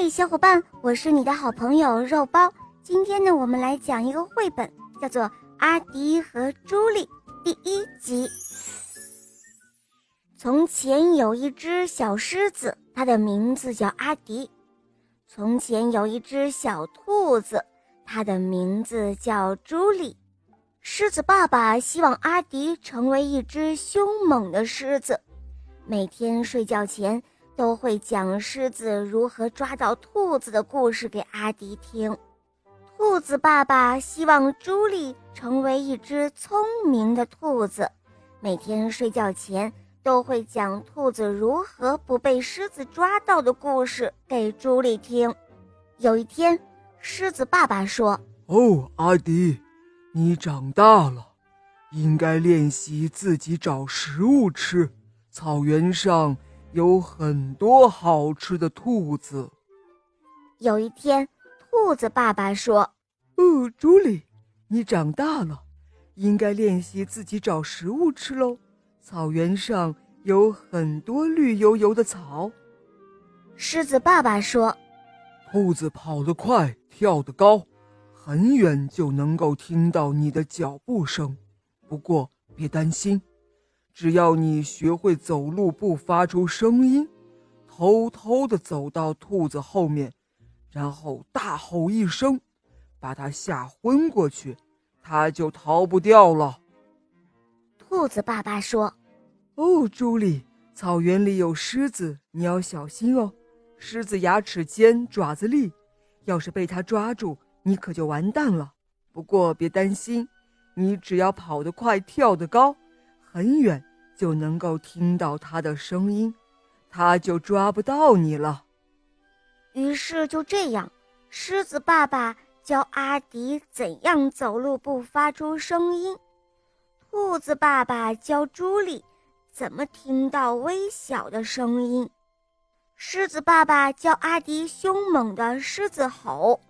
嘿，小伙伴，我是你的好朋友肉包。今天呢，我们来讲一个绘本，叫做《阿迪和朱莉》第一集。从前有一只小狮子，它的名字叫阿迪。从前有一只小兔子，它的名字叫朱莉。狮子爸爸希望阿迪成为一只凶猛的狮子，每天睡觉前都会讲狮子如何抓到兔子的故事给阿迪听。兔子爸爸希望朱莉成为一只聪明的兔子，每天睡觉前都会讲兔子如何不被狮子抓到的故事给朱莉听。有一天，狮子爸爸说：“哦，阿迪。”你长大了，应该练习自己找食物吃。草原上有很多好吃的兔子。有一天，兔子爸爸说：“哦，朱莉，你长大了，应该练习自己找食物吃喽。草原上有很多绿油油的草。”狮子爸爸说：“兔子跑得快，跳得高。”很远就能够听到你的脚步声，不过别担心，只要你学会走路不发出声音，偷偷的走到兔子后面，然后大吼一声，把它吓昏过去，它就逃不掉了。兔子爸爸说：“哦，朱莉，草原里有狮子，你要小心哦。狮子牙齿尖，爪子利，要是被它抓住。”你可就完蛋了。不过别担心，你只要跑得快、跳得高，很远就能够听到它的声音，它就抓不到你了。于是就这样，狮子爸爸教阿迪怎样走路不发出声音，兔子爸爸教朱莉怎么听到微小的声音，狮子爸爸教阿迪凶猛的狮子吼。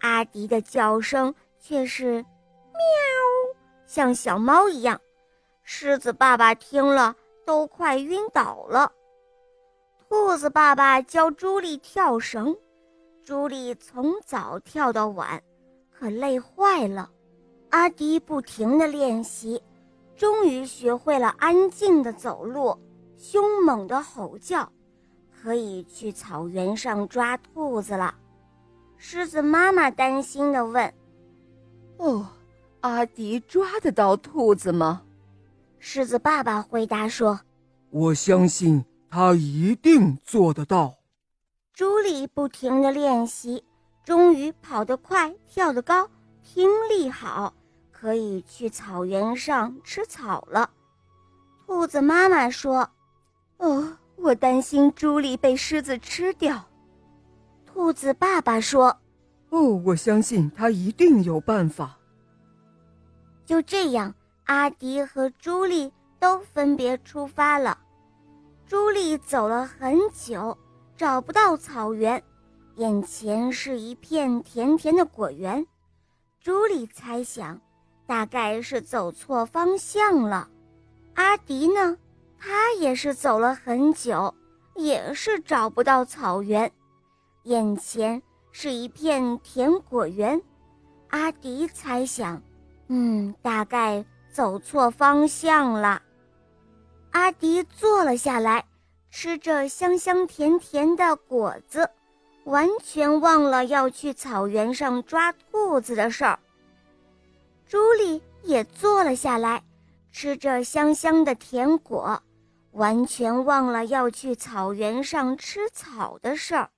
阿迪的叫声却是“喵”，像小猫一样。狮子爸爸听了都快晕倒了。兔子爸爸教朱莉跳绳，朱莉从早跳到晚，可累坏了。阿迪不停地练习，终于学会了安静的走路，凶猛的吼叫，可以去草原上抓兔子了。狮子妈妈担心地问：“哦，阿迪抓得到兔子吗？”狮子爸爸回答说：“我相信他一定做得到。”朱莉不停的练习，终于跑得快，跳得高，听力好，可以去草原上吃草了。兔子妈妈说：“哦，我担心朱莉被狮子吃掉。”兔子爸爸说：“哦，我相信他一定有办法。”就这样，阿迪和朱莉都分别出发了。朱莉走了很久，找不到草原，眼前是一片甜甜的果园。朱莉猜想，大概是走错方向了。阿迪呢，他也是走了很久，也是找不到草原。眼前是一片甜果园，阿迪猜想，嗯，大概走错方向了。阿迪坐了下来，吃着香香甜甜的果子，完全忘了要去草原上抓兔子的事儿。朱莉也坐了下来，吃着香香的甜果，完全忘了要去草原上吃草的事儿。